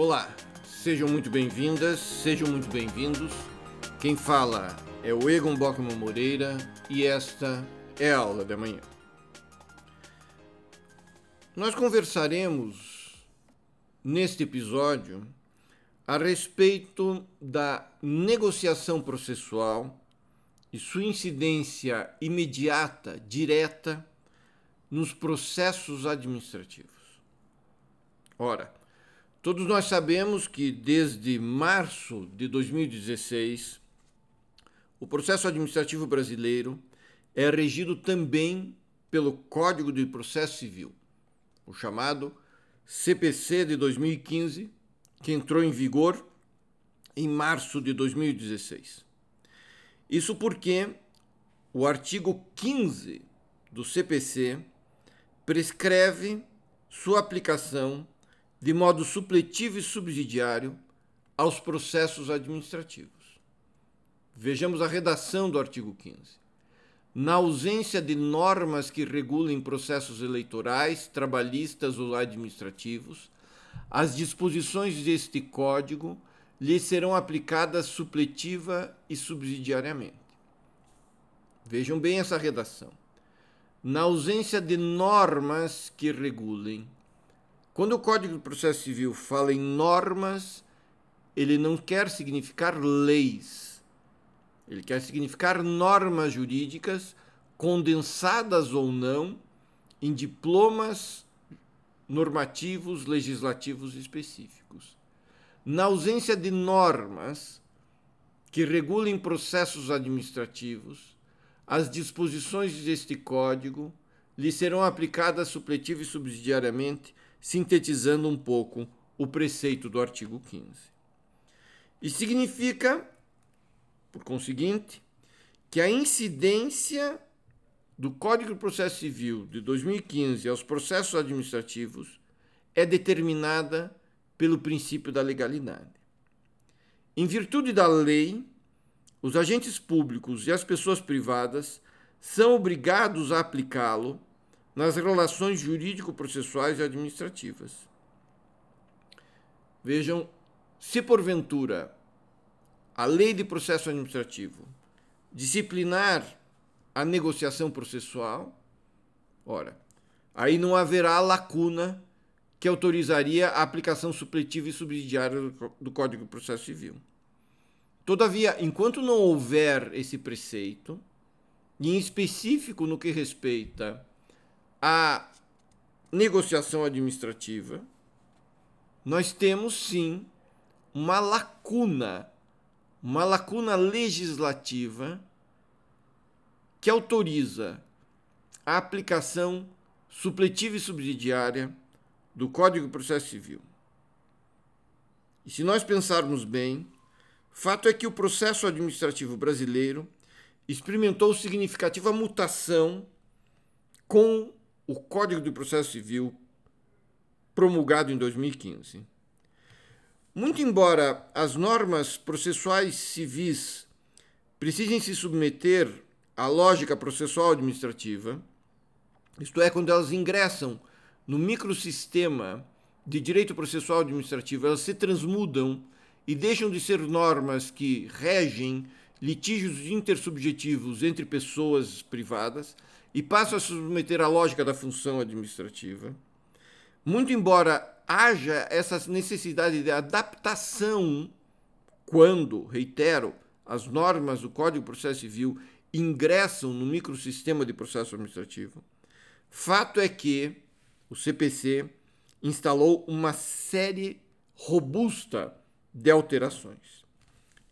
Olá, sejam muito bem-vindas, sejam muito bem-vindos. Quem fala é o Egon Bockman Moreira e esta é a aula da manhã. Nós conversaremos neste episódio a respeito da negociação processual e sua incidência imediata, direta, nos processos administrativos. Ora, todos nós sabemos que desde março de 2016, o processo administrativo brasileiro é regido também pelo Código de Processo Civil, o chamado CPC de 2015, que entrou em vigor em março de 2016. Isso porque o artigo 15 do CPC prescreve sua aplicação de modo supletivo e subsidiário aos processos administrativos. Vejamos a redação do artigo 15. Na ausência de normas que regulem processos eleitorais, trabalhistas ou administrativos, as disposições deste Código lhe serão aplicadas supletiva e subsidiariamente. Vejam bem essa redação. Na ausência de normas que regulem. Quando o Código de Processo Civil fala em normas, ele não quer significar leis. Ele quer significar normas jurídicas condensadas ou não em diplomas normativos legislativos específicos na ausência de normas que regulem processos administrativos, as disposições deste Código lhe serão aplicadas supletivo e subsidiariamente, sintetizando um pouco o preceito do artigo 15. E significa, por conseguinte, que a incidência do Código de Processo Civil de 2015 aos processos administrativos é determinada pelo princípio da legalidade. Em virtude da lei, os agentes públicos e as pessoas privadas são obrigados a aplicá-lo nas relações jurídico-processuais e administrativas. Vejam, se porventura a lei de processo administrativo disciplinar a negociação processual, ora, aí não haverá lacuna que autorizaria a aplicação supletiva e subsidiária do Código de Processo Civil. Todavia, enquanto não houver esse preceito, e em específico no que respeita à negociação administrativa, nós temos sim uma lacuna, uma lacuna legislativa que autoriza a aplicação supletiva e subsidiária do Código de Processo Civil. E se nós pensarmos bem, fato é que o processo administrativo brasileiro experimentou significativa mutação com o Código de Processo Civil promulgado em 2015. Muito embora as normas processuais civis precisem se submeter à lógica processual administrativa, isto é, quando elas ingressam no microsistema de direito processual administrativo, elas se transmudam e deixam de ser normas que regem litígios intersubjetivos entre pessoas privadas e passam a submeter à lógica da função administrativa. Muito embora haja essa necessidade de adaptação quando, reitero, as normas do Código de Processo Civil ingressam no microsistema de processo administrativo, fato é que o CPC instalou uma série robusta de alterações.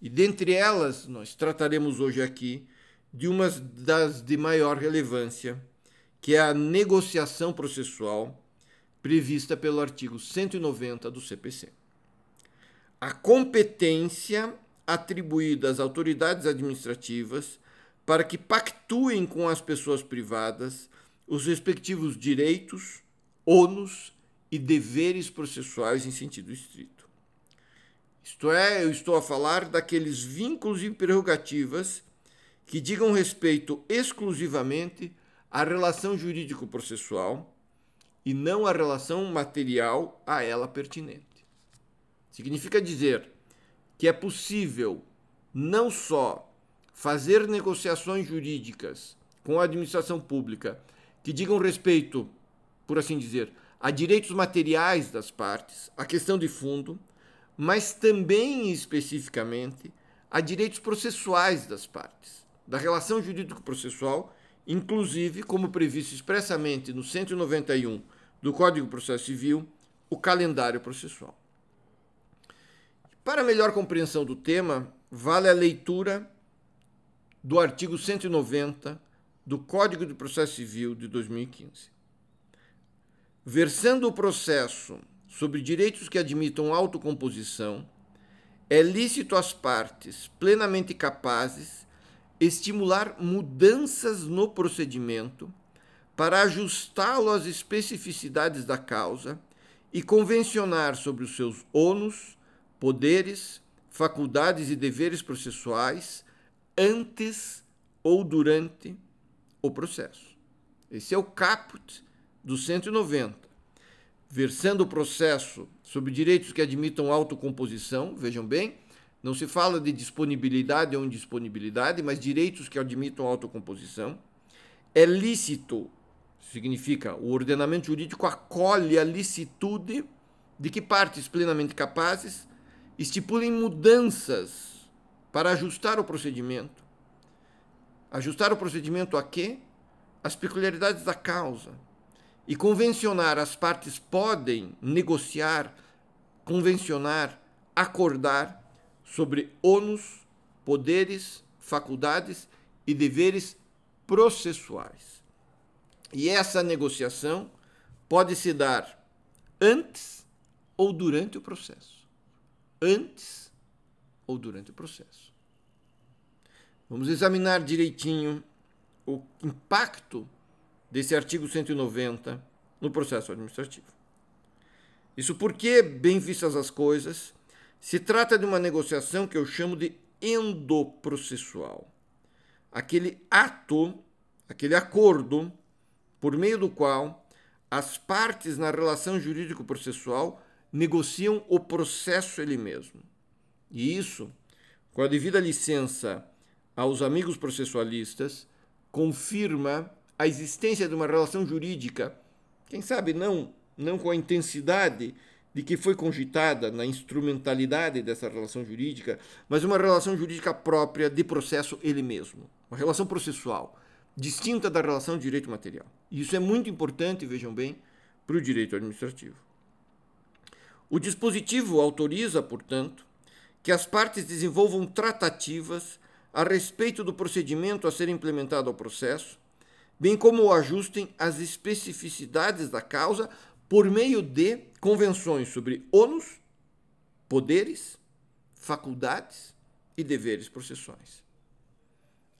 E dentre elas, nós trataremos hoje aqui de uma das de maior relevância, que é a negociação processual prevista pelo artigo 190 do CPC. A competência atribuída às autoridades administrativas para que pactuem com as pessoas privadas os respectivos direitos, ônus e deveres processuais em sentido estrito. Isto é, eu estou a falar daqueles vínculos e prerrogativas que digam respeito exclusivamente à relação jurídico-processual e não à relação material a ela pertinente. Significa dizer que é possível não só fazer negociações jurídicas com a administração pública que digam respeito, por assim dizer, a direitos materiais das partes, a questão de fundo, mas também especificamente a direitos processuais das partes, da relação jurídico-processual, inclusive, como previsto expressamente no 191 do Código de Processo Civil, o calendário processual. Para melhor compreensão do tema, vale a leitura do artigo 190 do Código de Processo Civil de 2015. Versando o processo sobre direitos que admitam autocomposição, é lícito às partes plenamente capazes estimular mudanças no procedimento para ajustá-lo às especificidades da causa e convencionar sobre os seus ônus, poderes, faculdades e deveres processuais antes ou durante o processo. Esse é o caput do 190 versando o processo sobre direitos que admitam autocomposição, vejam bem, não se fala de disponibilidade ou indisponibilidade, mas direitos que admitam autocomposição. É lícito, significa o ordenamento jurídico acolhe a licitude de que partes plenamente capazes estipulem mudanças para ajustar o procedimento. Ajustar o procedimento a quê? As peculiaridades da causa e convencionar, as partes podem negociar, convencionar, acordar sobre ônus, poderes, faculdades e deveres processuais. E essa negociação pode se dar antes ou durante o processo. Antes ou durante o processo. Vamos examinar direitinho o impacto desse artigo 190 no processo administrativo. Isso porque, bem vistas as coisas, se trata de uma negociação que eu chamo de endoprocessual. Aquele ato, aquele acordo, por meio do qual as partes na relação jurídico-processual negociam o processo ele mesmo. E isso, com a devida licença aos amigos processualistas, confirma a existência de uma relação jurídica, quem sabe não, não com a intensidade de que foi cogitada na instrumentalidade dessa relação jurídica, mas uma relação jurídica própria de processo ele mesmo, uma relação processual, distinta da relação de direito material. E isso é muito importante, vejam bem, para o direito administrativo. O dispositivo autoriza, portanto, que as partes desenvolvam tratativas a respeito do procedimento a ser implementado ao processo, bem como o ajustem às especificidades da causa por meio de convenções sobre ônus, poderes, faculdades e deveres processuais.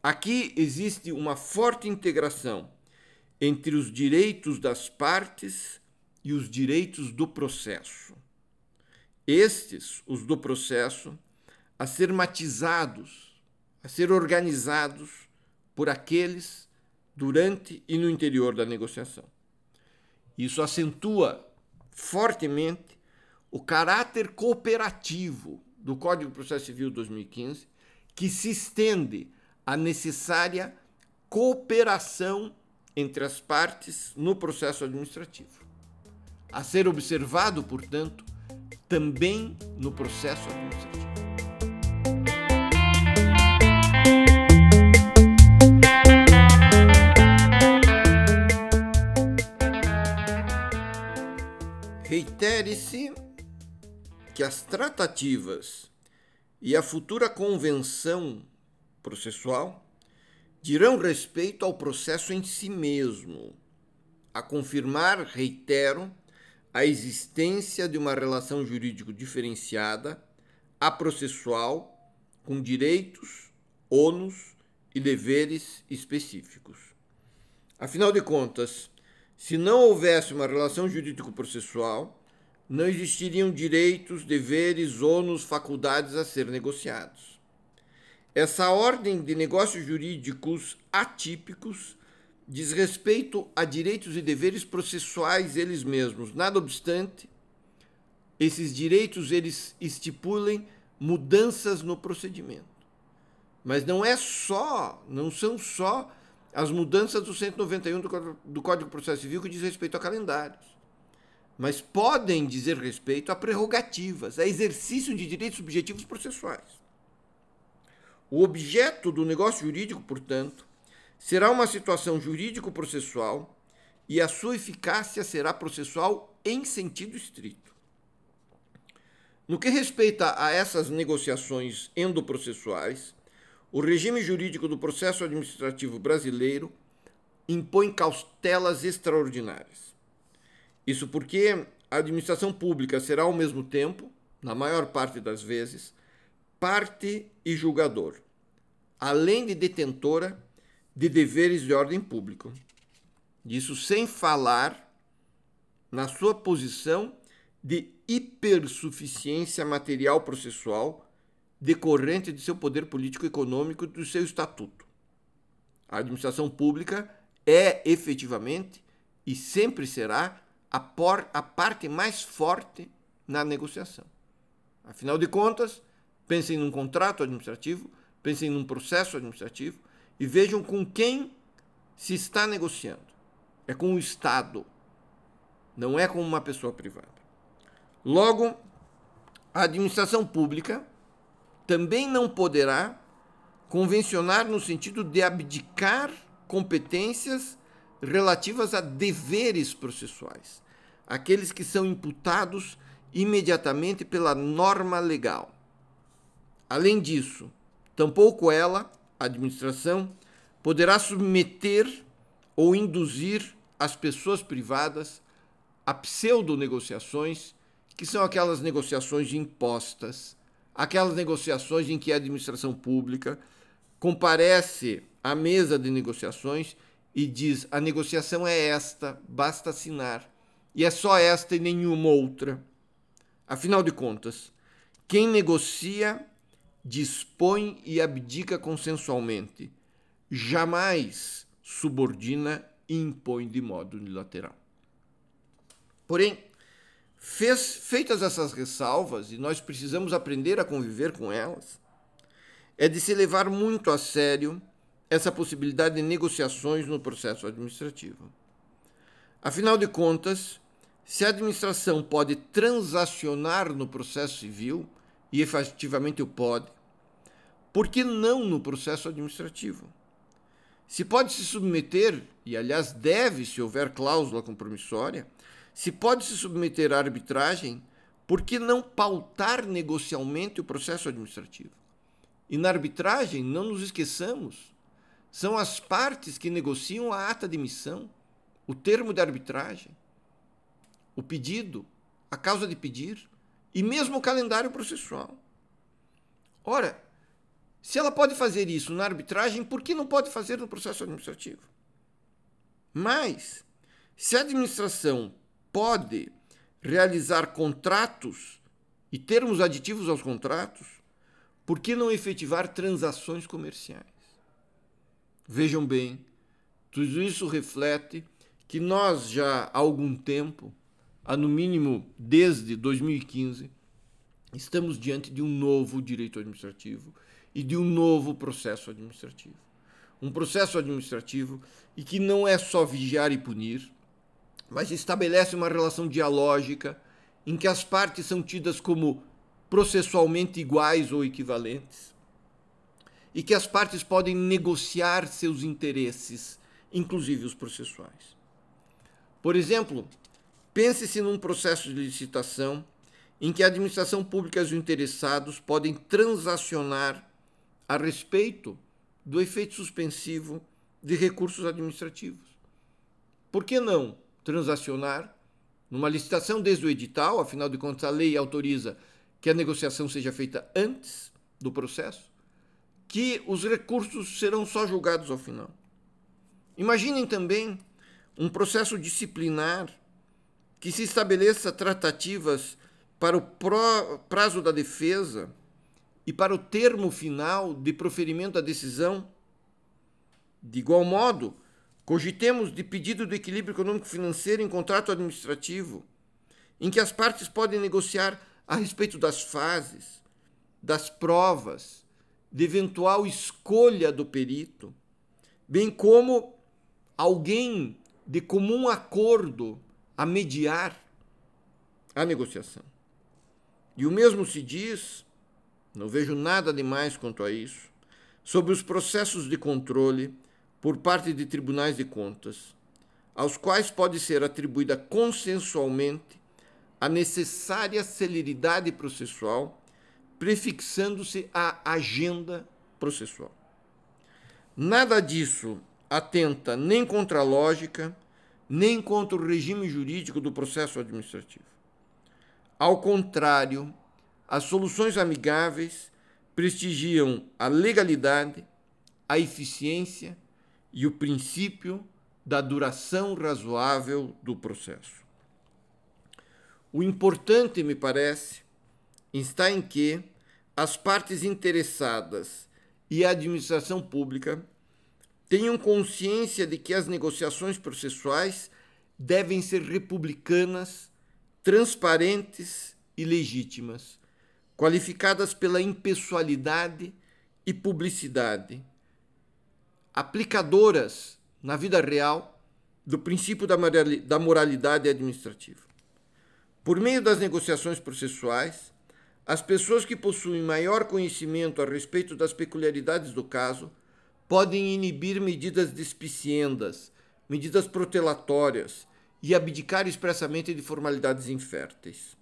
Aqui existe uma forte integração entre os direitos das partes e os direitos do processo. Estes, os do processo, a ser matizados, a ser organizados por aqueles durante e no interior da negociação. Isso acentua fortemente o caráter cooperativo do Código de Processo Civil 2015, que se estende à necessária cooperação entre as partes no processo administrativo. A ser observado, portanto, também no processo administrativo. Reitere-se que as tratativas e a futura convenção processual dirão respeito ao processo em si mesmo, a confirmar, reitero, a existência de uma relação jurídico diferenciada, processual com direitos, ônus e deveres específicos. Afinal de contas, se não houvesse uma relação jurídico-processual, não existiriam direitos, deveres, ônus, faculdades a ser negociados. Essa ordem de negócios jurídicos atípicos diz respeito a direitos e deveres processuais eles mesmos. Nada obstante, esses direitos eles estipulem mudanças no procedimento. Mas não é só, não são só as mudanças do 191 do Código de Processo Civil que diz respeito a calendários. Mas podem dizer respeito a prerrogativas, a exercício de direitos subjetivos processuais. O objeto do negócio jurídico, portanto, será uma situação jurídico-processual e a sua eficácia será processual em sentido estrito. No que respeita a essas negociações endoprocessuais, o regime jurídico do processo administrativo brasileiro impõe cautelas extraordinárias. Isso porque a administração pública será ao mesmo tempo, na maior parte das vezes, parte e julgador, além de detentora de deveres de ordem público. Isso sem falar na sua posição de hipersuficiência material processual decorrente de seu poder político-econômico e do seu estatuto. A administração pública é efetivamente e sempre será a, por, a parte mais forte na negociação. Afinal de contas, pensem num contrato administrativo, pensem num processo administrativo e vejam com quem se está negociando. É com o Estado, não é com uma pessoa privada. Logo, a administração pública também não poderá convencionar no sentido de abdicar competências relativas a deveres processuais, aqueles que são imputados imediatamente pela norma legal. Além disso, tampouco ela, a administração, poderá submeter ou induzir as pessoas privadas a pseudo-negociações que são aquelas negociações impostas, aquelas negociações em que a administração pública comparece à mesa de negociações e diz: a negociação é esta, basta assinar. E é só esta e nenhuma outra. Afinal de contas, quem negocia dispõe e abdica consensualmente, jamais subordina e impõe de modo unilateral. Porém, Fez, feitas essas ressalvas, e nós precisamos aprender a conviver com elas, é de se levar muito a sério essa possibilidade de negociações no processo administrativo. Afinal de contas, se a administração pode transacionar no processo civil, e efetivamente o pode, por que não no processo administrativo? Se pode se submeter, e aliás deve, se houver cláusula compromissória, se pode se submeter à arbitragem, por que não pautar negocialmente o processo administrativo? E na arbitragem, não nos esqueçamos, são as partes que negociam a ata de missão, o termo de arbitragem, o pedido, a causa de pedir e mesmo o calendário processual. Ora, se ela pode fazer isso na arbitragem, por que não pode fazer no processo administrativo? Mas, se a administração pode realizar contratos e termos aditivos aos contratos, por que não efetivar transações comerciais? Vejam bem, tudo isso reflete que nós já há algum tempo, há no mínimo desde 2015, estamos diante de um novo direito administrativo e de um novo processo administrativo. Um processo administrativo e que não é só vigiar e punir, mas estabelece uma relação dialógica em que as partes são tidas como processualmente iguais ou equivalentes e que as partes podem negociar seus interesses, inclusive os processuais. Por exemplo, pense-se num processo de licitação em que a administração pública e os interessados podem transacionar a respeito do efeito suspensivo de recursos administrativos. Por que não transacionar numa licitação desde o edital, afinal de contas a lei autoriza que a negociação seja feita antes do processo, que os recursos serão só julgados ao final. Imaginem também um processo disciplinar que se estabeleça tratativas para o prazo da defesa e para o termo final de proferimento da decisão. De igual modo, Cogitemos de pedido de equilíbrio econômico-financeiro em contrato administrativo em que as partes podem negociar a respeito das fases, das provas, de eventual escolha do perito, bem como alguém de comum acordo a mediar a negociação. E o mesmo se diz, não vejo nada demais quanto a isso, sobre os processos de controle por parte de tribunais de contas, aos quais pode ser atribuída consensualmente a necessária celeridade processual, prefixando-se à agenda processual. Nada disso atenta nem contra a lógica, nem contra o regime jurídico do processo administrativo. Ao contrário, as soluções amigáveis prestigiam a legalidade, a eficiência e o princípio da duração razoável do processo. O importante, me parece, está em que as partes interessadas e a administração pública tenham consciência de que as negociações processuais devem ser republicanas, transparentes e legítimas, qualificadas pela impessoalidade e publicidade, aplicadoras na vida real do princípio da moralidade administrativa. Por meio das negociações processuais, as pessoas que possuem maior conhecimento a respeito das peculiaridades do caso podem inibir medidas despiciendas, medidas protelatórias e abdicar expressamente de formalidades inférteis.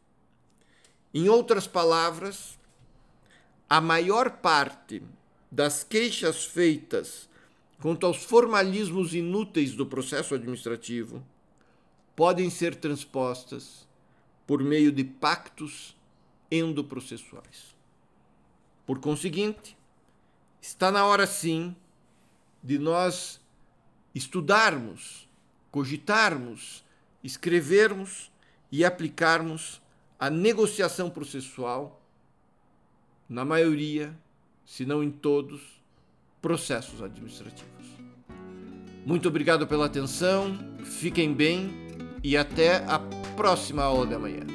Em outras palavras, a maior parte das queixas feitas quanto aos formalismos inúteis do processo administrativo podem ser transpostas por meio de pactos endoprocessuais. Por conseguinte, está na hora sim de nós estudarmos, cogitarmos, escrevermos e aplicarmos a negociação processual na maioria, se não em todos, processos administrativos. Muito obrigado pela atenção, fiquem bem e até a próxima aula de amanhã.